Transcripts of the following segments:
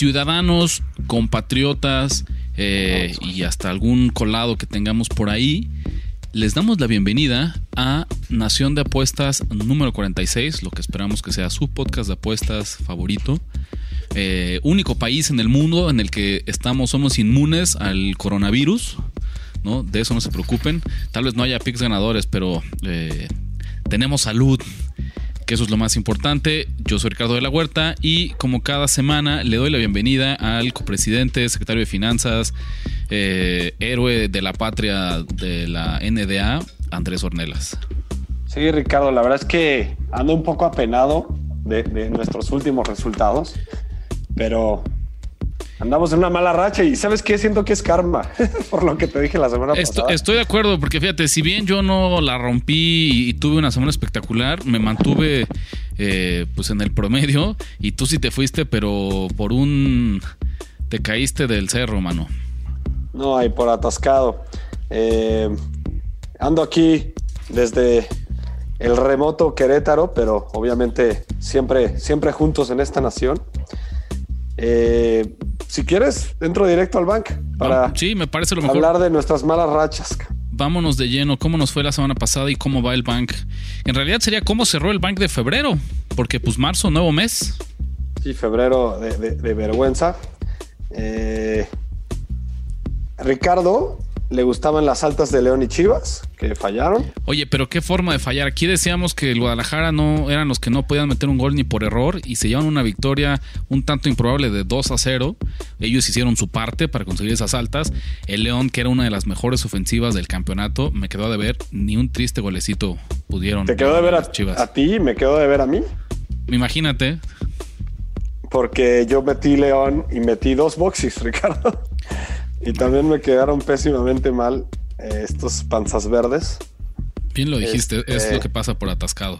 Ciudadanos, compatriotas eh, y hasta algún colado que tengamos por ahí, les damos la bienvenida a Nación de Apuestas número 46, lo que esperamos que sea su podcast de apuestas favorito. Eh, único país en el mundo en el que estamos, somos inmunes al coronavirus, ¿no? De eso no se preocupen. Tal vez no haya picks ganadores, pero eh, tenemos salud que eso es lo más importante. Yo soy Ricardo de la Huerta y como cada semana le doy la bienvenida al copresidente, secretario de Finanzas, eh, héroe de la patria de la NDA, Andrés Ornelas. Sí, Ricardo, la verdad es que ando un poco apenado de, de nuestros últimos resultados, pero Andamos en una mala racha y ¿sabes qué? Siento que es karma, por lo que te dije la semana pasada. Estoy de acuerdo, porque fíjate, si bien yo no la rompí y tuve una semana espectacular, me mantuve eh, pues en el promedio y tú sí te fuiste, pero por un... te caíste del cerro, mano. No, hay por atascado. Eh, ando aquí desde el remoto Querétaro, pero obviamente siempre, siempre juntos en esta nación. Eh, si quieres, entro directo al bank para sí, me parece lo mejor. hablar de nuestras malas rachas. Vámonos de lleno, cómo nos fue la semana pasada y cómo va el bank. En realidad sería cómo cerró el bank de febrero, porque pues marzo, nuevo mes. Sí, febrero de, vergüenza. Eh, Ricardo, le gustaban las altas de León y Chivas, que fallaron. Oye, pero qué forma de fallar. Aquí decíamos que el Guadalajara no eran los que no podían meter un gol ni por error y se llevan una victoria un tanto improbable de 2 a 0. Ellos hicieron su parte para conseguir esas altas. El León, que era una de las mejores ofensivas del campeonato, me quedó de ver ni un triste golecito pudieron. ¿Te quedó de ver a, Chivas. a ti? ¿Me quedó de ver a mí? Imagínate. Porque yo metí León y metí dos boxes, Ricardo. Y también me quedaron pésimamente mal eh, estos panzas verdes. Bien lo dijiste, es lo este, que pasa por atascado.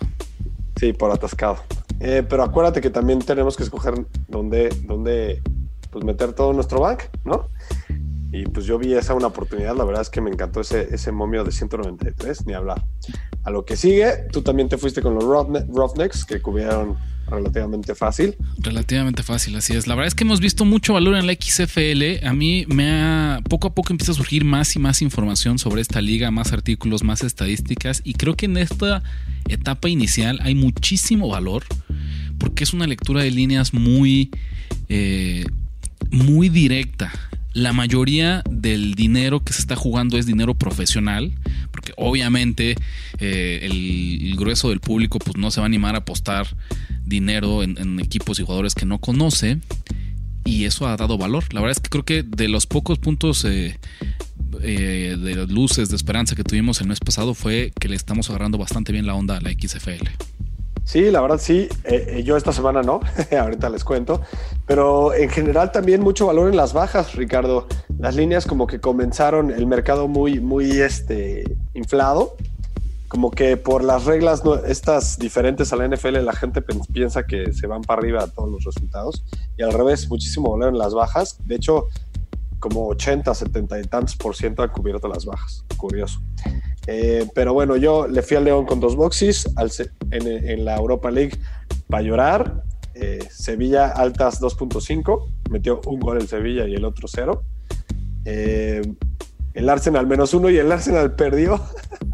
Sí, por atascado. Eh, pero acuérdate que también tenemos que escoger dónde, dónde pues meter todo nuestro bank, ¿no? Y pues yo vi esa una oportunidad, la verdad es que me encantó ese, ese momio de 193, ni hablar. A lo que sigue, tú también te fuiste con los Roughnecks que cubrieron relativamente fácil. Relativamente fácil, así es. La verdad es que hemos visto mucho valor en la XFL. A mí me ha, poco a poco empieza a surgir más y más información sobre esta liga, más artículos, más estadísticas. Y creo que en esta etapa inicial hay muchísimo valor porque es una lectura de líneas muy, eh, muy directa la mayoría del dinero que se está jugando es dinero profesional, porque obviamente eh, el, grueso del público pues no se va a animar a apostar dinero en, equipos y jugadores que no conoce, y eso ha dado valor. La verdad es que creo que de los pocos puntos eh, eh, de luces de esperanza que tuvimos el mes pasado fue que le estamos agarrando bastante bien la onda a la XFL. Sí, la verdad sí. Eh, eh, yo esta semana no, ahorita les cuento. Pero en general también mucho valor en las bajas, Ricardo. Las líneas como que comenzaron el mercado muy, muy este, inflado. Como que por las reglas estas diferentes a la NFL la gente piensa que se van para arriba todos los resultados. Y al revés, muchísimo valor en las bajas. De hecho, como 80, 70 y tantos por ciento han cubierto las bajas. Curioso. Eh, pero bueno, yo le fui al León con dos boxes en, la Europa League para llorar. Eh, Sevilla altas 2.5, metió un gol el Sevilla y el otro cero. Eh, el Arsenal menos uno y el Arsenal perdió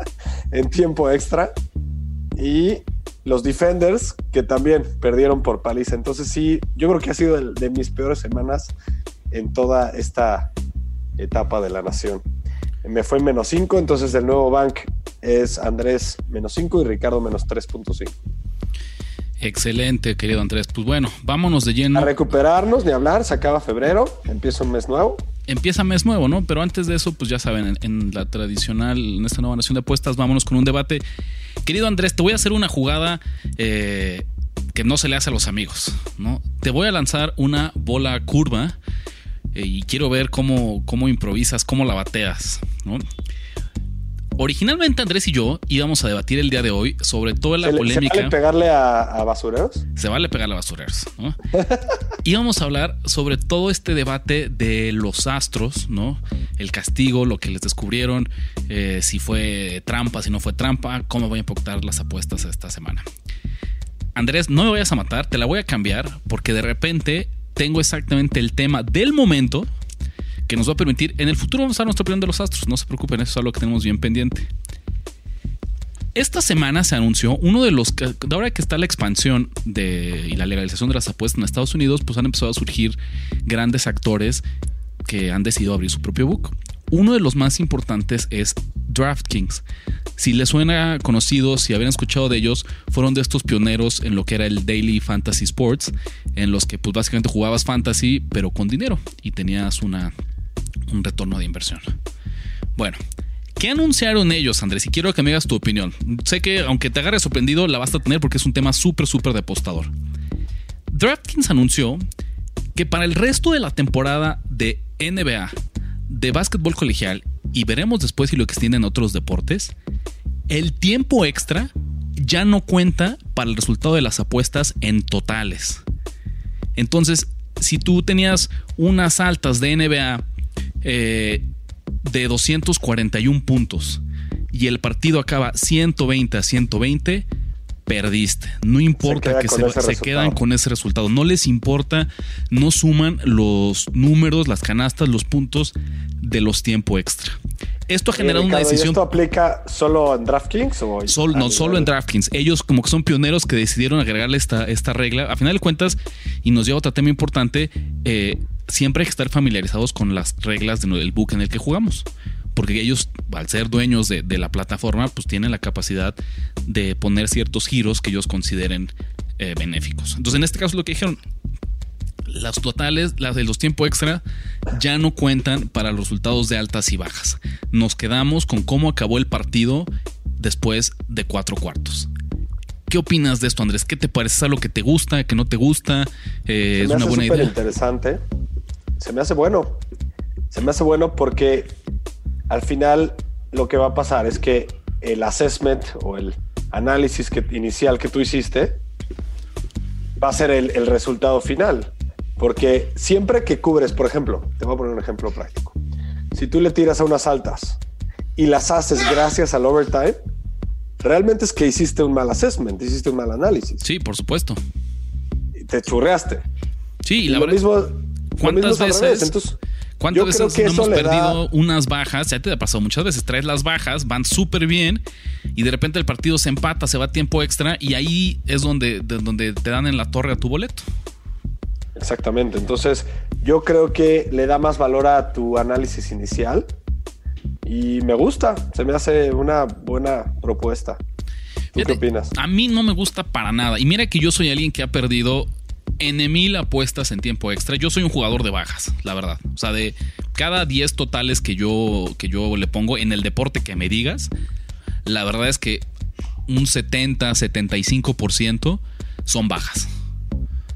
en tiempo extra. Y los Defenders que también perdieron por paliza. Entonces sí, yo creo que ha sido de mis peores semanas en toda esta etapa de la nación me fue menos 5, entonces el nuevo bank es Andrés menos 5 y Ricardo menos 3.5. Excelente, querido Andrés. Pues bueno, vámonos de lleno. A recuperarnos, ni hablar, se acaba febrero, empieza un mes nuevo. Empieza mes nuevo, ¿no? Pero antes de eso, pues ya saben, en, la tradicional, en esta nueva nación de apuestas, vámonos con un debate Querido Andrés, te voy a hacer una jugada eh, que no se le hace a los amigos, ¿no? Te voy a lanzar una bola curva y quiero ver cómo, cómo improvisas, cómo la bateas, ¿no? Originalmente Andrés y yo íbamos a debatir el día de hoy sobre toda la ¿Se polémica. ¿Se vale pegarle a, a basureros? Se vale pegarle a basureros, ¿no? Íbamos a hablar sobre todo este debate de los astros, ¿no? El castigo, lo que les descubrieron, eh, si fue trampa, si no fue trampa, cómo voy a impactar las apuestas esta semana. Andrés, no me vayas a matar, te la voy a cambiar porque de repente tengo exactamente el tema del momento que nos va a permitir. En el futuro vamos a dar nuestra opinión de los astros, no se preocupen, eso es algo que tenemos bien pendiente. Esta semana se anunció uno de los ahora que está la expansión de, y la legalización de las apuestas en Estados Unidos, pues han empezado a surgir grandes actores que han decidido abrir su propio book. Uno de los más importantes es DraftKings. Si les suena conocido, si habían escuchado de ellos, fueron de estos pioneros en lo que era el Daily Fantasy Sports, en los que pues básicamente jugabas fantasy, pero con dinero y tenías una, un retorno de inversión. Bueno, ¿qué anunciaron ellos, Andrés? Y quiero que me digas tu opinión. Sé que aunque te agarre sorprendido, la vas a tener porque es un tema súper, súper depostador. DraftKings anunció que para el resto de la temporada de NBA, de básquetbol colegial, y veremos después si lo extienden otros deportes, el tiempo extra ya no cuenta para el resultado de las apuestas en totales. Entonces, si tú tenías unas altas de NBA eh, de 241 puntos y el partido acaba 120 a 120, perdiste. No importa que se, se resultado. quedan con ese resultado. No les importa, no suman los números, las canastas, los puntos de los tiempo extra. Esto ha generado Eh, una Ricardo, ¿y decisión ¿Esto aplica solo en DraftKings? O Sol- no, solo en DraftKings. Ellos como que son pioneros que decidieron agregarle esta, esta regla. A final de cuentas, y nos lleva a otro tema importante, eh, siempre hay que estar familiarizados con las reglas del book en el que jugamos. Porque ellos, al ser dueños de, de la plataforma, pues tienen la capacidad de poner ciertos giros que ellos consideren eh, benéficos. Entonces, en este caso, lo que dijeron, las totales, las de los tiempo extra, ya no cuentan para los resultados de altas y bajas. Nos quedamos con cómo acabó el partido después de cuatro cuartos. ¿Qué opinas de esto, Andrés? ¿Qué te parece? ¿Es algo que te gusta, que no te gusta? Eh, Se ¿Es una hace buena idea? interesante. Se me hace bueno. Se me hace bueno porque al final lo que va a pasar es que el assessment o el análisis que, inicial que tú hiciste va a ser el, el resultado final. Porque siempre que cubres, por ejemplo, te voy a poner un ejemplo práctico. Si tú le tiras a unas altas y las haces gracias al overtime, realmente es que hiciste un mal assessment, hiciste un mal análisis. Sí, por supuesto. y Te churreaste. Sí, y la lo verdad. mismo, lo mismo ¿Cuántas veces-. Entonces, ¿Cuántas yo veces no hemos da- perdido unas bajas? Ya te ha pasado muchas veces. Traes las bajas, van súper bien y de repente el partido se empata, se va a tiempo extra y ahí es donde, de- donde te dan en la torre a tu boleto. Exactamente. Entonces, yo creo que le da más valor a tu análisis inicial y me gusta. Se me hace una buena propuesta. ¿Tú qué opinas? A mí no me gusta para nada. Y mira que yo soy alguien que ha perdido N mil apuestas en tiempo extra. Yo soy un jugador de bajas, la verdad. O sea, de cada 10 totales que yo, que yo le pongo en el deporte que me digas, la verdad es que un 70, 75% son bajas.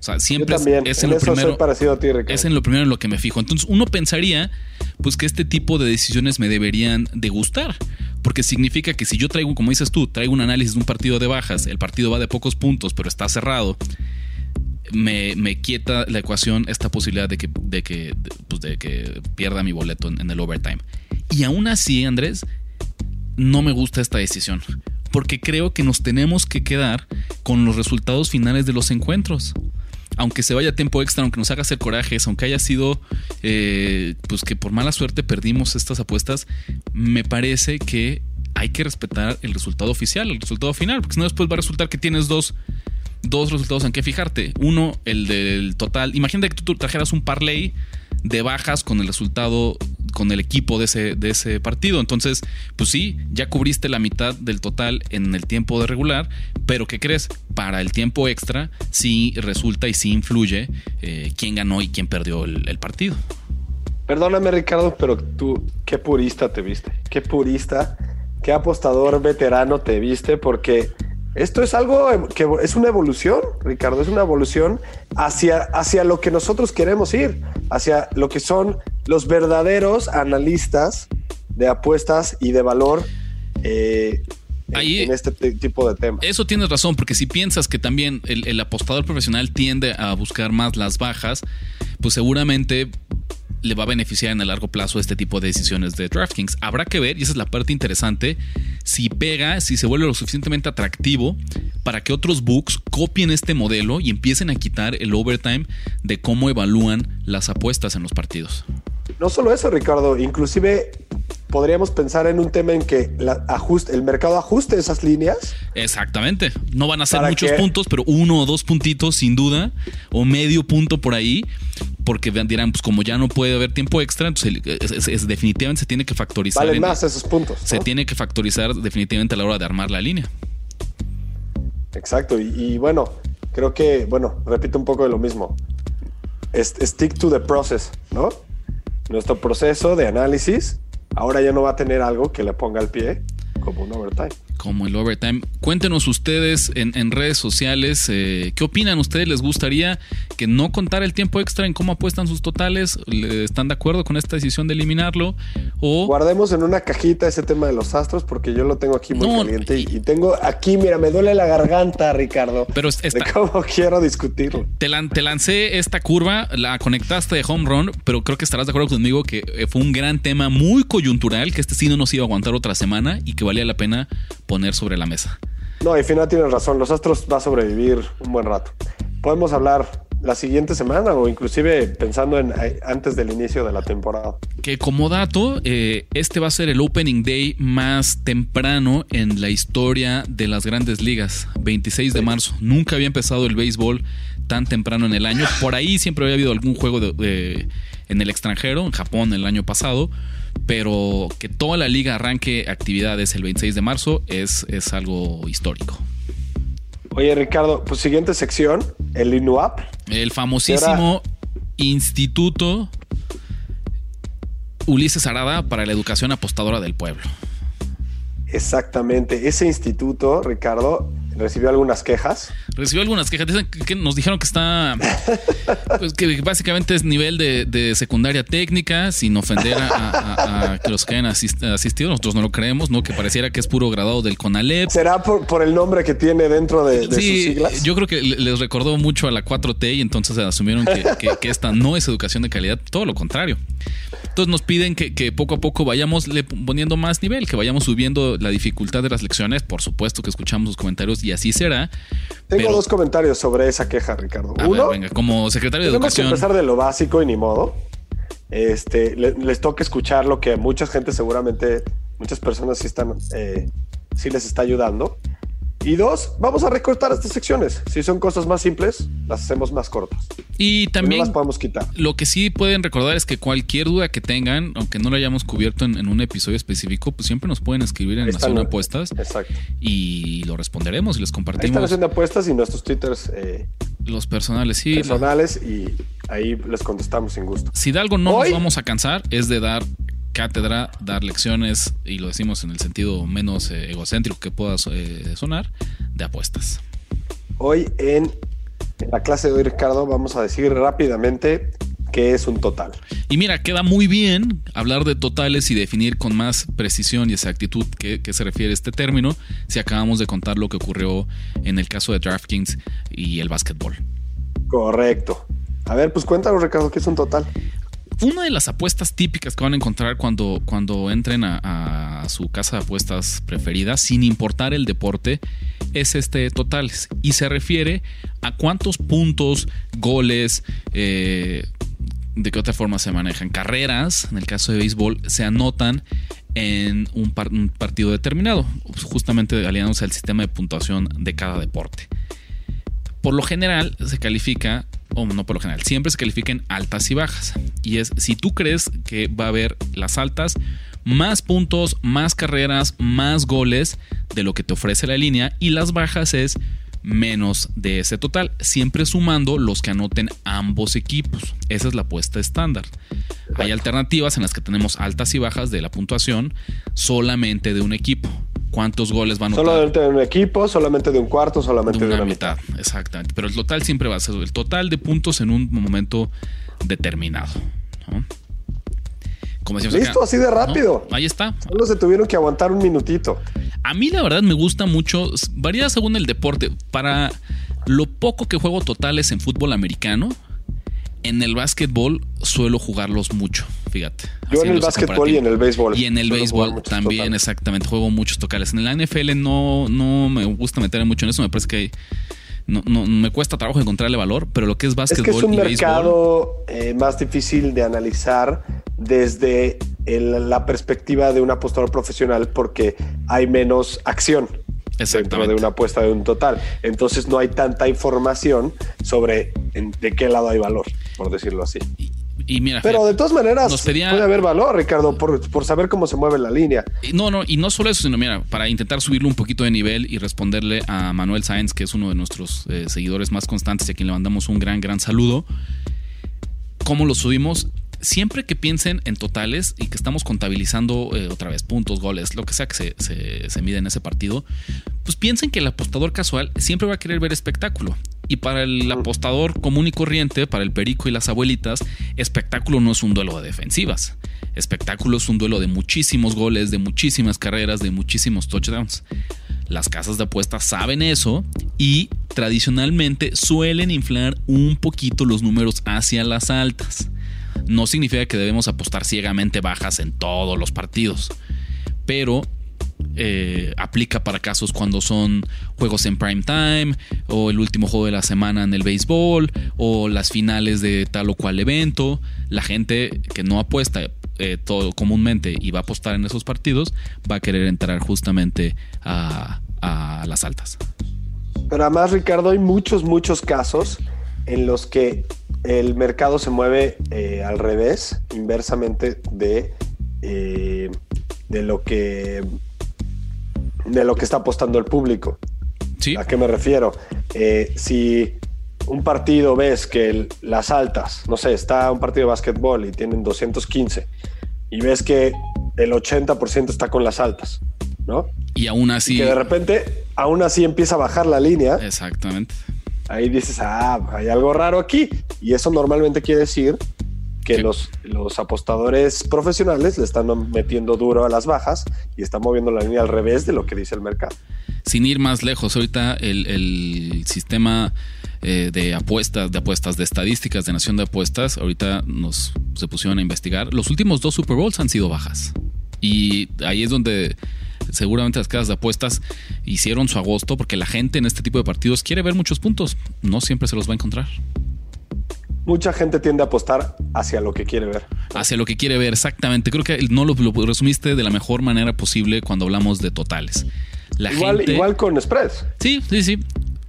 O sea, siempre es, también. es en en lo primero. parecido a ti, Ricardo. Es en lo primero en lo que me fijo. Entonces uno pensaría pues que este tipo de decisiones me deberían de gustar. Porque significa que si yo traigo, como dices tú, traigo un análisis de un partido de bajas, el partido va de pocos puntos, pero está cerrado, me, me quieta la ecuación esta posibilidad de que, de que, pues de que pierda mi boleto en, en el overtime. Y aún así, Andrés, no me gusta esta decisión. Porque creo que nos tenemos que quedar con los resultados finales de los encuentros. Aunque se vaya tiempo extra, aunque nos haga hacer corajes, aunque haya sido, eh, pues que por mala suerte perdimos estas apuestas, me parece que hay que respetar el resultado oficial, el resultado final, porque si no después va a resultar que tienes dos, dos resultados en que fijarte. Uno, el del total. Imagínate que tú trajeras un parlay de bajas con el resultado, con el equipo de ese, de ese partido. Entonces, pues sí, ya cubriste la mitad del total en el tiempo de regular, pero ¿qué crees? Para el tiempo extra, sí resulta y sí influye eh, quién ganó y quién perdió el partido. Perdóname, Ricardo, pero tú, qué purista te viste. Qué purista qué apostador veterano te viste, porque esto es algo que es una evolución, Ricardo, es una evolución hacia, hacia lo que nosotros queremos ir, hacia lo que son los verdaderos analistas de apuestas y de valor eh, en, este tipo de temas. Eso tienes razón, porque si piensas que también el, el apostador profesional tiende a buscar más las bajas, pues seguramente le va a beneficiar en el largo plazo este tipo de decisiones de DraftKings. Habrá que ver, y esa es la parte interesante, si pega, si se vuelve lo suficientemente atractivo para que otros books copien este modelo y empiecen a quitar el overtime de cómo evalúan las apuestas en los partidos. No solo eso, Ricardo, inclusive podríamos pensar en un tema en que ajuste, el mercado ajuste esas líneas. Exactamente. No van a ser muchos puntos, pero uno o dos puntitos sin duda, o medio punto por ahí, porque dirán, pues como ya no puede haber tiempo extra, entonces es, definitivamente se tiene que factorizar. Valen más esos puntos. Se tiene que factorizar definitivamente a la hora de armar la línea. Exacto. Y, bueno, creo que, bueno, repito un poco de lo mismo. Stick to the process, ¿no? Nuestro proceso de análisis ahora ya no va a tener algo que le ponga al pie como un overtime como el overtime. Cuéntenos ustedes en, redes sociales eh, qué opinan ustedes. ¿Les gustaría que no contara el tiempo extra en cómo apuestan sus totales? ¿Están de acuerdo con esta decisión de eliminarlo? O guardemos en una cajita ese tema de los astros porque yo lo tengo aquí muy caliente y, tengo aquí, mira, me duele la garganta, Ricardo. Pero de cómo quiero discutirlo. Te, te lancé esta curva, la conectaste de home run, pero creo que estarás de acuerdo conmigo que eh, fue un gran tema muy coyuntural que este sí no nos iba a aguantar otra semana y que valía la pena poner sobre la mesa. No, y final tienes razón, los Astros va a sobrevivir un buen rato. Podemos hablar la siguiente semana o inclusive pensando en eh, antes del inicio de la temporada. Que como dato, eh, este va a ser el opening day más temprano en la historia de las grandes ligas, 26 de marzo. Nunca había empezado el béisbol tan temprano en el año. Por ahí siempre había habido algún juego de, en el extranjero, en Japón el año pasado, pero que toda la liga arranque actividades el 26 de marzo es, es algo histórico. Oye, Ricardo, pues siguiente sección, el INUAP. El famosísimo Instituto Ulises Arada para la Educación Apostadora del Pueblo. Exactamente, ese instituto, Ricardo, recibió algunas quejas. Recibió algunas quejas. que nos dijeron que está. Pues que básicamente es nivel de, secundaria técnica, sin ofender a, los que hayan asistido. Nosotros no lo creemos, ¿no? Que pareciera que es puro graduado del CONALEP. ¿Será por, el nombre que tiene dentro de, sus siglas? Yo creo que les recordó mucho a la 4T y entonces asumieron que, que esta no es educación de calidad. Todo lo contrario. Entonces nos piden que, poco a poco vayamos poniendo más nivel, que vayamos subiendo la dificultad de las lecciones. Por supuesto que escuchamos sus comentarios y así será. Tengo dos comentarios sobre esa queja, Ricardo. Uno, venga, como secretario de Educación. Que empezar de lo básico y ni modo. Este, les, toca escuchar lo que mucha gente seguramente, muchas personas sí están, eh, sí les está ayudando. Y dos, vamos a recortar estas secciones. Si son cosas más simples, las hacemos más cortas. Y también las podemos quitar. Lo que sí pueden recordar es que cualquier duda que tengan, aunque no lo hayamos cubierto en, un episodio específico, pues siempre nos pueden escribir en Nación de Apuestas. Exacto. Y lo responderemos y les compartimos. Ahí Nación de Apuestas y nuestros twitters. Eh, los personales, sí. Personales y ahí les contestamos sin gusto. Si de algo no nos vamos a cansar es de dar cátedra, dar lecciones, y lo decimos en el sentido menos eh, egocéntrico que pueda eh, sonar, de apuestas. Hoy en, la clase de hoy, Ricardo, vamos a decir rápidamente qué es un total. Y mira, queda muy bien hablar de totales y definir con más precisión y exactitud qué, qué se refiere a este término si acabamos de contar lo que ocurrió en el caso de DraftKings y el básquetbol. Correcto. A ver, pues cuéntanos, Ricardo, qué es un total una de las apuestas típicas que van a encontrar cuando, cuando entren a, su casa de apuestas preferida, sin importar el deporte, es este total. Y se refiere a cuántos puntos, goles, eh, de qué otra forma se manejan, carreras, en el caso de béisbol, se anotan en un, un partido determinado, justamente aliándose al sistema de puntuación de cada deporte. Por lo general se califica o no por lo general, siempre se califiquen altas y bajas. Y es si tú crees que va a haber las altas, más puntos, más carreras, más goles de lo que te ofrece la línea y las bajas es menos de ese total, siempre sumando los que anoten ambos equipos. Esa es la apuesta estándar. Hay alternativas en las que tenemos altas y bajas de la puntuación solamente de un equipo. ¿Cuántos goles van a anotar? Solamente de un equipo, solamente de un cuarto, solamente de una, mitad. Exactamente. Pero el total siempre va a ser el total de puntos en un momento determinado. Listo, así de rápido. Ahí está. Solo se tuvieron que aguantar un minutito. A mí la verdad me gusta mucho, varía según el deporte. Para lo poco que juego totales en fútbol americano, en el básquetbol suelo jugarlos mucho, fíjate. Yo en el básquetbol y en el béisbol. Y en el béisbol también, exactamente. Juego muchos totales. En la NFL no, no me gusta meter mucho en eso. Me parece que no, no, me cuesta trabajo encontrarle valor, pero lo que es básquetbol. Es que es un mercado eh, más difícil de analizar desde la perspectiva de un apostador profesional porque hay menos acción dentro de una apuesta de un total. Entonces no hay tanta información sobre de qué lado hay valor, por decirlo así. Y, mira, Pero de todas maneras puede haber valor, Ricardo, por, por, saber cómo se mueve la línea. No, no, y no solo eso, sino mira, para intentar subirle un poquito de nivel y responderle a Manuel Sáenz, que es uno de nuestros eh, seguidores más constantes y a quien le mandamos un gran, gran saludo. ¿Cómo lo subimos? Siempre que piensen en totales y que estamos contabilizando eh, otra vez puntos, goles, lo que sea que se, se, mide en ese partido, pues piensen que el apostador casual siempre va a querer ver espectáculo. Y para el apostador común y corriente, para el perico y las abuelitas, espectáculo no es un duelo de defensivas. Espectáculo es un duelo de muchísimos goles, de muchísimas carreras, de muchísimos touchdowns. Las casas de apuestas saben eso y tradicionalmente suelen inflar un poquito los números hacia las altas no significa que debemos apostar ciegamente bajas en todos los partidos, pero eh, aplica para casos cuando son juegos en prime time o el último juego de la semana en el béisbol o las finales de tal o cual evento. La gente que no apuesta eh, todo comúnmente y va a apostar en esos partidos va a querer entrar justamente a, a las altas. Pero además, Ricardo, hay muchos, muchos casos en los que el mercado se mueve eh, al revés, inversamente de, eh, de lo que de lo que está apostando el público. ¿A qué me refiero? Eh, si un partido ves que las altas, no sé, está un partido de básquetbol y tienen 215 y ves que el 80% está con las altas, ¿no? Y aún así... que de repente, aún así empieza a bajar la línea. Exactamente ahí dices, ah, hay algo raro aquí. Y eso normalmente quiere decir que los, los apostadores profesionales le están metiendo duro a las bajas y están moviendo la línea al revés de lo que dice el mercado. Sin ir más lejos, ahorita el, sistema eh, de apuestas, de apuestas, de estadísticas de Nación de Apuestas, ahorita nos se pusieron a investigar. Los últimos dos Super Bowls han sido bajas. Y ahí es donde seguramente las casas de apuestas hicieron su agosto porque la gente en este tipo de partidos quiere ver muchos puntos. No siempre se los va a encontrar. Mucha gente tiende a apostar hacia lo que quiere ver. Hacia lo que quiere ver, exactamente. Creo que no lo, resumiste de la mejor manera posible cuando hablamos de totales. La igual, igual con spreads. Sí, sí, sí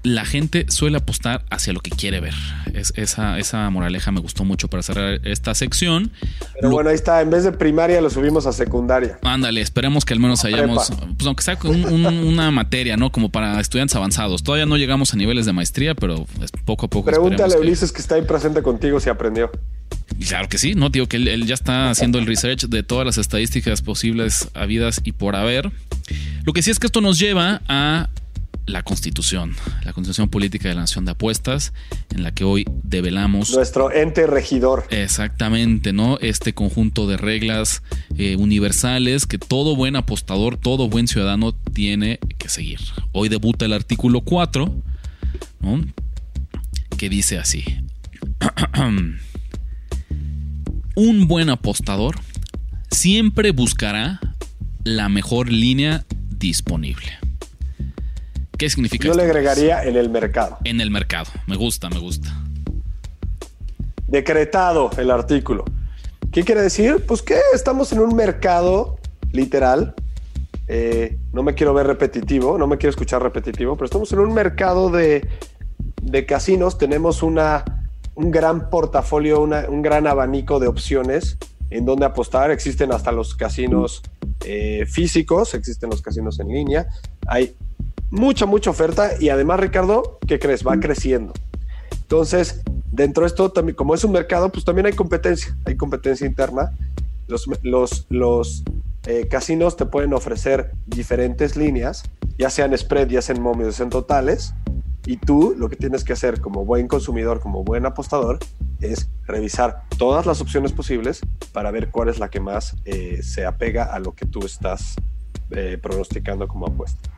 la gente suele apostar hacia lo que quiere ver. Es, esa, esa moraleja me gustó mucho para cerrar esta sección. Pero bueno, ahí está. En vez de primaria lo subimos a secundaria. Ándale, esperemos que al menos hayamos, pues aunque sea una materia, ¿no? Como para estudiantes avanzados. Todavía no llegamos a niveles de maestría, pero poco a poco. Pregúntale a Ulises que... está ahí presente contigo si aprendió. Claro que sí, no digo que él, ya está haciendo el research de todas las estadísticas posibles habidas y por haber. Lo que sí es que esto nos lleva a la Constitución, la Constitución Política de la Nación de Apuestas, en la que hoy develamos. Nuestro ente regidor. Exactamente, ¿no? Este conjunto de reglas eh, universales que todo buen apostador, todo buen ciudadano tiene que seguir. Hoy debuta el artículo 4, ¿no? Que dice así. Un buen apostador siempre buscará la mejor línea disponible. ¿Qué significa Yo le agregaría en el mercado. En el mercado. Me gusta, me gusta. Decretado el artículo. ¿Qué quiere decir? Pues que estamos en un mercado literal. Eh, no me quiero ver repetitivo, no me quiero escuchar repetitivo, pero estamos en un mercado de, casinos. Tenemos una, un gran portafolio, un gran abanico de opciones en donde apostar. Existen hasta los casinos eh, físicos, existen los casinos en línea. Hay mucha, mucha oferta y además, Ricardo, ¿qué crees? Va creciendo. Entonces, dentro de esto, también, como es un mercado, pues también hay competencia, hay competencia interna. Los, los, los eh, casinos te pueden ofrecer diferentes líneas, ya sean spread, ya sean momios, ya sean totales, y tú lo que tienes que hacer como buen consumidor, como buen apostador, es revisar todas las opciones posibles para ver cuál es la que más eh, se apega a lo que tú estás eh, pronosticando como apuesta.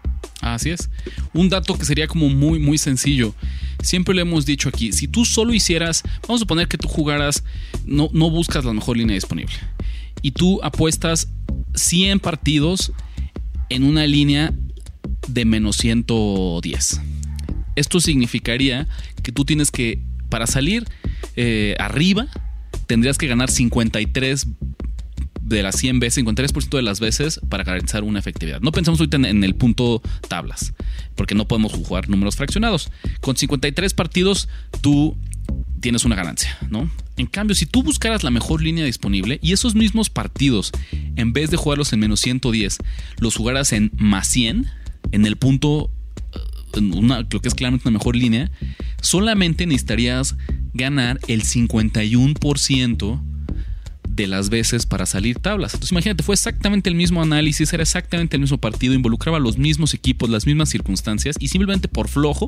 Así es. Un dato que sería como muy, muy sencillo. Siempre le hemos dicho aquí, si tú solo hicieras, vamos a suponer que tú jugaras, no, no buscas la mejor línea disponible. Y tú apuestas 100 partidos en una línea de menos 110. Esto significaría que tú tienes que, para salir eh, arriba, tendrías que ganar 53 de las 100 veces, 53% de las veces para garantizar una efectividad. No pensamos ahorita en, el punto tablas, porque no podemos jugar números fraccionados. Con 53 partidos, tú tienes una ganancia, ¿no? En cambio, si tú buscaras la mejor línea disponible y esos mismos partidos, en vez de jugarlos en menos 110, los jugaras en más 100, en el punto, eh, en una, lo que es claramente una mejor línea, solamente necesitarías ganar el 51% de las veces para salir tablas. Entonces imagínate, fue exactamente el mismo análisis, era exactamente el mismo partido, involucraba los mismos equipos, las mismas circunstancias y simplemente por flojo,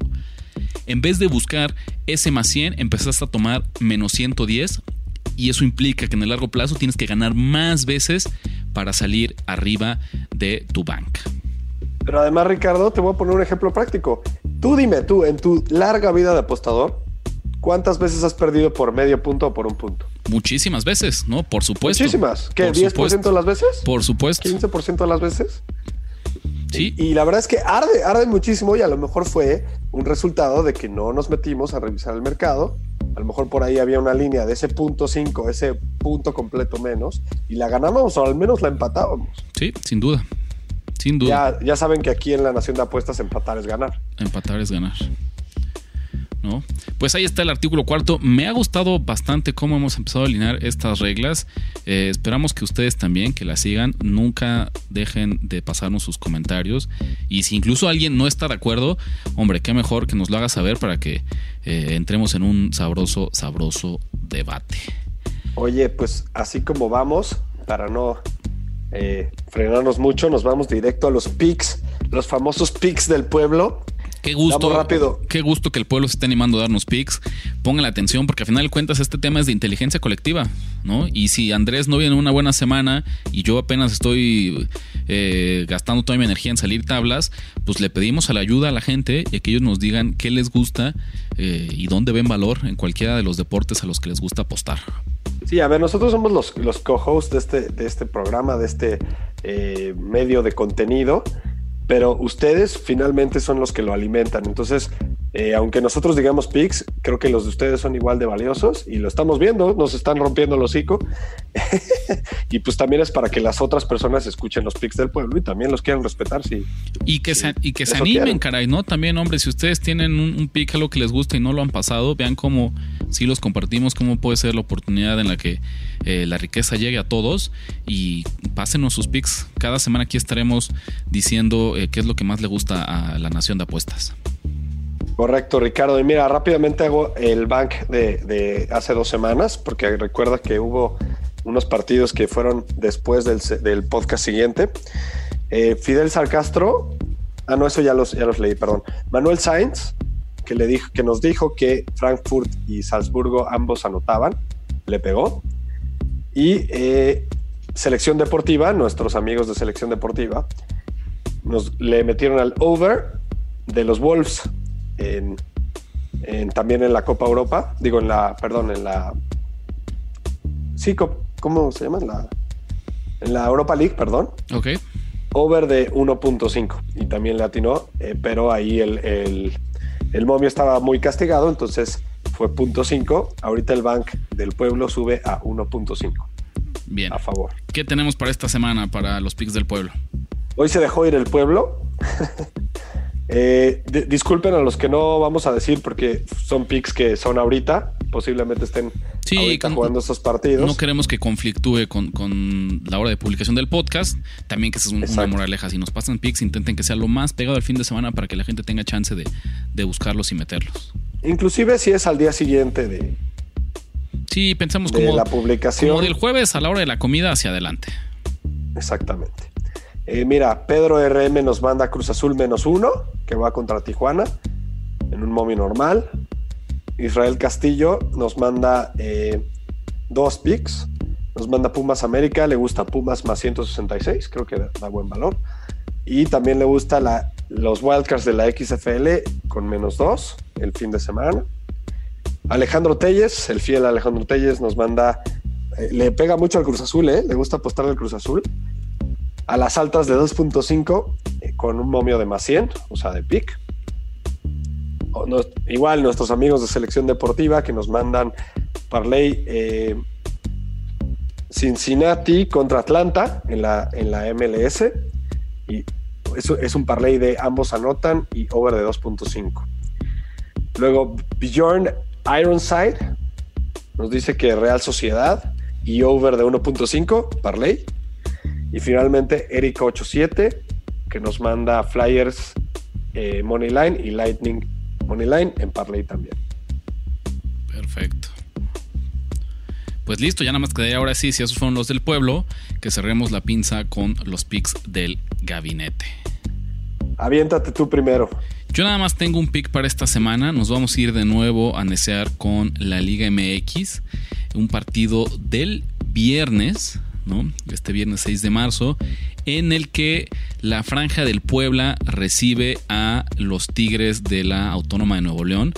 en vez de buscar ese más 100, empezaste a tomar menos 110 y eso implica que en el largo plazo tienes que ganar más veces para salir arriba de tu banca. Pero además, Ricardo, te voy a poner un ejemplo práctico. Tú dime, tú, en tu larga vida de apostador, ¿cuántas veces has perdido por medio punto o por un punto? Muchísimas veces, ¿no? Por supuesto. Muchísimas. ¿Qué? ¿10% de las veces? Por supuesto. ¿15% de las veces? Sí. Y, la verdad es que arde, arde muchísimo y a lo mejor fue un resultado de que no nos metimos a revisar el mercado. A lo mejor por ahí había una línea de ese punto 5, ese punto completo menos, y la ganábamos o al menos la empatábamos. Sí, sin duda. Sin duda. Ya, ya saben que aquí en la Nación de Apuestas empatar es ganar. Empatar es ganar. Pues ahí está el artículo cuarto. Me ha gustado bastante cómo hemos empezado a alinear estas reglas. Eh, esperamos que ustedes también, que las sigan. Nunca dejen de pasarnos sus comentarios. Y si incluso alguien no está de acuerdo, hombre, qué mejor que nos lo haga saber para que eh, entremos en un sabroso, sabroso debate. Oye, pues así como vamos, para no eh, frenarnos mucho, nos vamos directo a los pics, los famosos pics del pueblo. Qué gusto. rápido. Qué gusto que el pueblo se esté animando a darnos pics. Pongan la atención porque al final de cuentas este tema es de inteligencia colectiva, ¿no? Y si Andrés no viene una buena semana y yo apenas estoy eh, gastando toda mi energía en salir tablas, pues le pedimos a la ayuda a la gente y que ellos nos digan qué les gusta eh, y dónde ven valor en cualquiera de los deportes a los que les gusta apostar. Sí, a ver, nosotros somos los, los co-hosts de este, de este programa, de este eh, medio de contenido pero ustedes finalmente son los que lo alimentan. Entonces, eh, aunque nosotros digamos pics, creo que los de ustedes son igual de valiosos y lo estamos viendo, nos están rompiendo el hocico. y pues también es para que las otras personas escuchen los pics del pueblo y también los quieran respetar. Si, y que se, y que se animen, caray, ¿no? También, hombre, si ustedes tienen un, un pic, algo que les gusta y no lo han pasado, vean cómo si los compartimos, cómo puede ser la oportunidad en la que eh, la riqueza llegue a todos y pásenos sus pics. Cada semana aquí estaremos diciendo eh, qué es lo que más le gusta a la nación de apuestas. Correcto, Ricardo. Y mira, rápidamente hago el bank de, hace dos semanas, porque recuerda que hubo unos partidos que fueron después del, podcast siguiente. Eh, Fidel Sarcastro, ah, no, eso ya los, ya los leí, perdón. Manuel Sainz, que, le dijo, que nos dijo que Frankfurt y Salzburgo ambos anotaban, le pegó. Y eh, Selección Deportiva, nuestros amigos de Selección Deportiva, nos le metieron al over de los Wolves en, también en la Copa Europa, digo en la, perdón, en la, sí, ¿cómo se llama? En la, en la Europa League, perdón. Ok. Over de 1.5 y también le atinó, eh, pero ahí el, el, el momio estaba muy castigado, entonces fue .5. Ahorita el Bank del Pueblo sube a 1.5. Bien. A favor. ¿Qué tenemos para esta semana para los picks del pueblo? Hoy se dejó ir el pueblo. Eh, disculpen a los que no vamos a decir porque son picks que son ahorita. Posiblemente estén jugando estos partidos. No queremos que conflictúe con, la hora de publicación del podcast. También que esa es una moraleja. Si nos pasan picks, intenten que sea lo más pegado al fin de semana para que la gente tenga chance de, de buscarlos y meterlos. Inclusive si es al día siguiente de, Sí, pensamos de como, la publicación. como del jueves a la hora de la comida hacia adelante. Exactamente. Eh, mira, Pedro RM nos manda Cruz Azul menos uno, que va contra Tijuana, en un momio normal. Israel Castillo nos manda eh, dos picks. Nos manda Pumas América, le gusta Pumas más 166, creo que da buen valor. Y también le gusta los Wildcards de la XFL con menos dos el fin de semana. Alejandro Telles, el fiel Alejandro Telles, nos manda, eh, le pega mucho al Cruz Azul, ¿eh? le gusta apostar al Cruz Azul. A las altas de 2.5 eh, con un momio de más 100, o sea, de pick. Igual nuestros amigos de selección deportiva que nos mandan parlay eh, Cincinnati contra Atlanta en la, en la MLS. Y es, es un parlay de ambos anotan y over de 2.5. Luego Bjorn Ironside nos dice que Real Sociedad y over de 1.5, parlay. Y finalmente Erika 87 que nos manda Flyers eh, Moneyline y Lightning Moneyline en parlay también. Perfecto. Pues listo, ya nada más quedaría ahora sí, si esos fueron los del pueblo, que cerremos la pinza con los picks del gabinete. Aviéntate tú primero. Yo nada más tengo un pick para esta semana. Nos vamos a ir de nuevo a necear con la Liga MX. Un partido del viernes, ¿no? Este viernes 6 de marzo, en el que la Franja del Puebla recibe a los Tigres de la Autónoma de Nuevo León,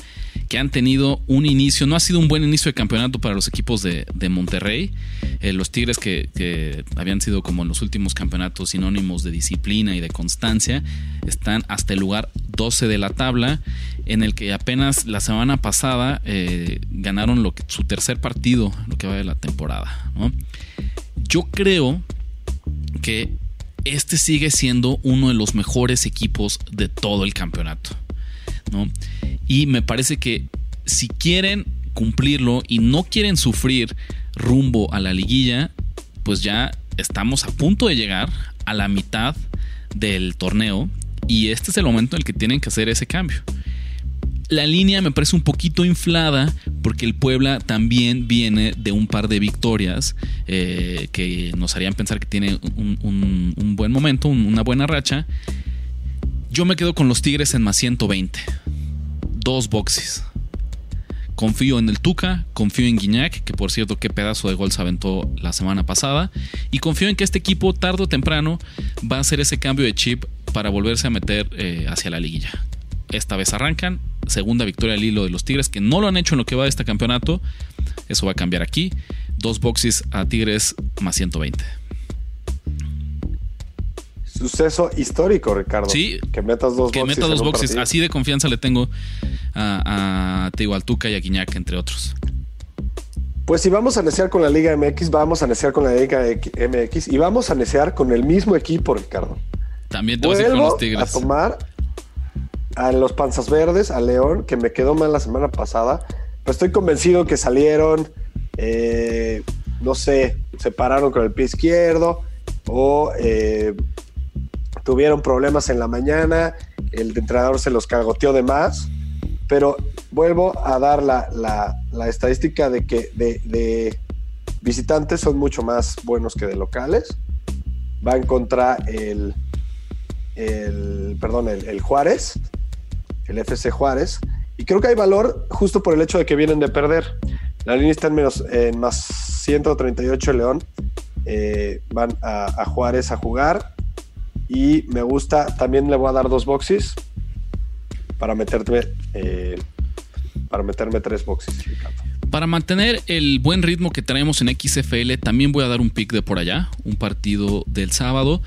que han tenido un inicio, no ha sido un buen inicio de campeonato para los equipos de, de Monterrey. Eh, los Tigres que, habían sido como en los últimos campeonatos sinónimos de disciplina y de constancia, están hasta el lugar 12 de la tabla, en el que apenas la semana pasada eh, ganaron su tercer partido, lo que va de la temporada. Yo creo que este sigue siendo uno de los mejores equipos de todo el campeonato. ¿no? Y me parece que si quieren cumplirlo y no quieren sufrir rumbo a la liguilla, pues ya estamos a punto de llegar a la mitad del torneo y este es el momento en el que tienen que hacer ese cambio. La línea me parece un poquito inflada porque el Puebla también viene de un par de victorias eh, que nos harían pensar que tiene un, buen momento, un- una buena racha. Yo me quedo con los Tigres en más 120. Dos boxes. Confío en el Tuca, confío en Guiñac, que por cierto qué pedazo de gol se aventó la semana pasada, y confío en que este equipo tarde o temprano va a hacer ese cambio de chip para volverse a meter eh, hacia la liguilla. Esta vez arrancan, segunda victoria al hilo de los Tigres, que no lo han hecho en lo que va de este campeonato, eso va a cambiar aquí. Dos boxes a Tigres más 120. Suceso histórico, Ricardo. Sí. Que metas dos que boxes meta en dos boxes. partido. Así de confianza le tengo a, a, te digo, al Tuca y a Guiñac, entre otros. Pues si vamos a necear con la Liga MX, vamos a necear con la Liga MX y vamos a necear con el mismo equipo, Ricardo. También te vas a ir con Vuelvo los a Tigres. tomar a los Panzas Verdes, a León, que me quedó mal la semana pasada, pero estoy convencido que salieron, eh, no sé, se pararon con el pie izquierdo o eh, tuvieron problemas en la mañana, el entrenador se los cagoteó de más, pero vuelvo a dar la, la- la estadística de que de, visitantes son mucho más buenos que de locales. Van contra el, el perdón, el, el Juárez, el FC Juárez, y creo que hay valor justo por el hecho de que vienen de perder. La línea está en, menos, en más 138 León. Eh, van a, Juárez a jugar. Y me gusta, también le voy a dar dos boxes para meterme, eh, para meterme tres boxes. Para mantener el buen ritmo que traemos en XFL, también voy a dar un pick de por allá, un partido del sábado.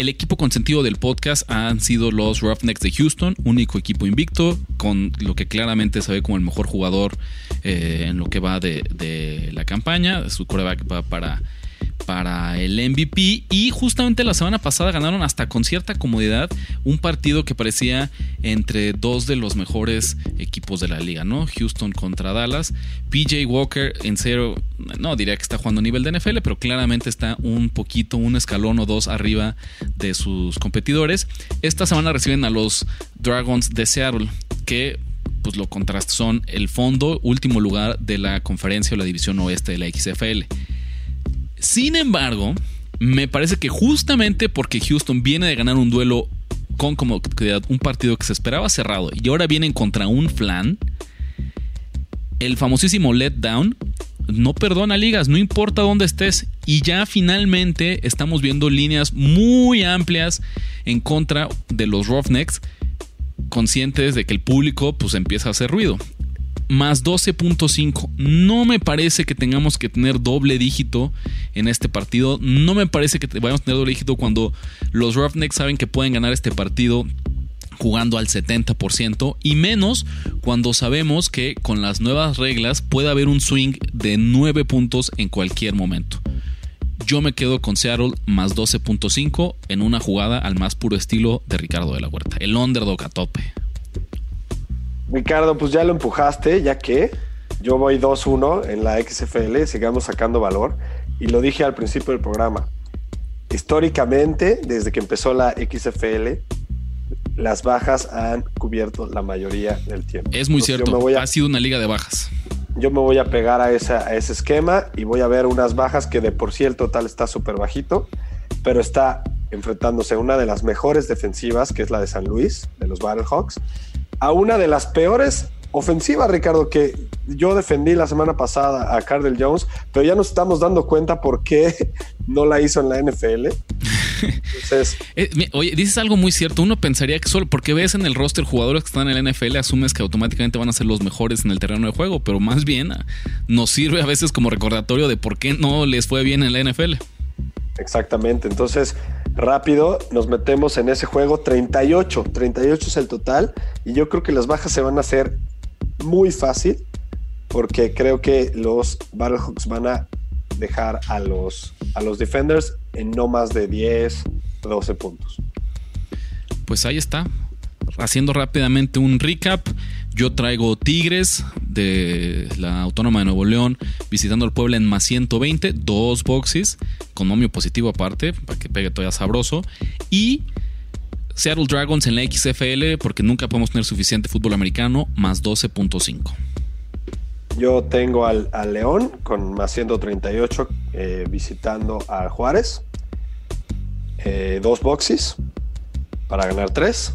El equipo consentido del podcast han sido los Roughnecks de Houston, único equipo invicto, con lo que claramente se ve como el mejor jugador eh, en lo que va de, de la campaña. Su coreback va para, para el MVP. Y justamente la semana pasada ganaron hasta con cierta comodidad un partido que parecía entre dos de los mejores equipos de la liga, ¿no? Houston contra Dallas. PJ Walker en cero, no diría que está jugando a nivel de NFL, pero claramente está un poquito, un escalón o dos arriba de sus competidores. Esta semana reciben a los Dragons de Seattle, que pues lo contrasta. Son el fondo, último lugar de la conferencia o la división oeste de la XFL. Sin embargo, me parece que justamente porque Houston viene de ganar un duelo con como un partido que se esperaba cerrado y ahora vienen contra un flan, el famosísimo letdown no perdona ligas, no importa dónde estés. Y ya finalmente estamos viendo líneas muy amplias en contra de los Roughnecks, conscientes de que el público pues empieza a hacer ruido. Más 12.5. No me parece que tengamos que tener doble dígito en este partido. No me parece que vayamos a tener doble dígito cuando los Roughnecks saben que pueden ganar este partido jugando al 70% y menos cuando sabemos que con las nuevas reglas puede haber un swing de 9 puntos en cualquier momento. Yo me quedo con Seattle más 12.5 en una jugada al más puro estilo de Ricardo de la Huerta. El underdog a tope. Ricardo, pues ya lo empujaste, ya que yo voy 2-1 en la XFL, sigamos sacando valor. Y lo dije al principio del programa. Históricamente, desde que empezó la XFL, las bajas han cubierto la mayoría del tiempo. Es muy cierto, ha sido una liga de bajas. Yo me voy a pegar a, esa, ese esquema y voy a ver unas bajas que de por sí el total está súper bajito, pero está enfrentándose a una de las mejores defensivas, que es la de San Luis, de los Battlehawks, a una de las peores ofensiva, Ricardo, que yo defendí la semana pasada a Cardell Jones, pero ya nos estamos dando cuenta por qué no la hizo en la NFL. Entonces, eh, oye, dices algo muy cierto. Uno pensaría que solo porque ves en el roster jugadores que están en la NFL, asumes que automáticamente van a ser los mejores en el terreno de juego, pero más bien ah, nos sirve a veces como recordatorio de por qué no les fue bien en la NFL. Exactamente. Entonces, rápido, nos metemos en ese juego. 38. 38 es el total. Y yo creo que las bajas se van a hacer muy fácil porque creo que los Battlehawks van a dejar a los, a los Defenders en no más de 10, 12 puntos. Pues ahí está. Haciendo rápidamente un recap, yo traigo Tigres de la Autónoma de Nuevo León visitando al Puebla en más 120, dos boxes, con momio positivo aparte, para que pegue todavía sabroso. Y Seattle Dragons en la XFL, porque nunca podemos tener suficiente fútbol americano, más 12.5. Yo tengo al, León con más 138 eh, visitando a Juárez. Eh, dos boxes para ganar tres.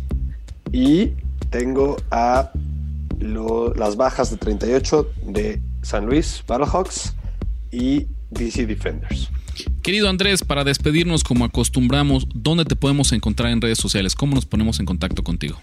Y tengo a las bajas de 38 de San Luis Battlehawks y DC Defenders. Querido Andrés, para despedirnos como acostumbramos, ¿dónde te podemos encontrar en redes sociales? ¿Cómo nos ponemos en contacto contigo?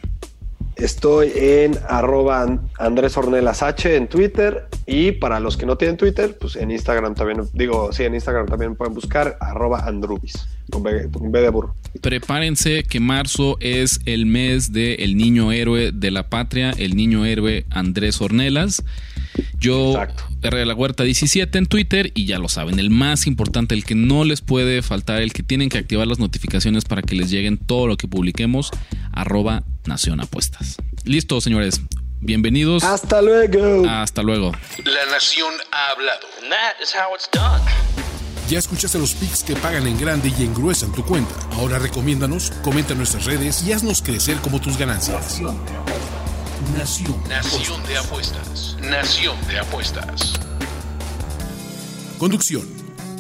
Estoy en arroba Andrés Ornelas H en Twitter y para los que no tienen Twitter, pues en Instagram también, digo, sí, en Instagram también pueden buscar arroba Andrubis, con B, de burro. Prepárense que marzo es el mes del niño héroe de la patria, el niño héroe Andrés Ornelas. Yo, R de la Huerta 17 en Twitter y ya lo saben, el más importante, el que no les puede faltar, el que tienen que activar las notificaciones para que les lleguen todo lo que publiquemos, arroba Nación Apuestas. Listo, señores. Bienvenidos. Hasta luego. Hasta luego. La Nación ha hablado. Ya escuchaste los pics que pagan en grande y engruesan tu cuenta. Ahora recomiéndanos, comenta en nuestras redes y haznos crecer como tus ganancias. Nación. Nación de apuestas. Nación de apuestas. Conducción.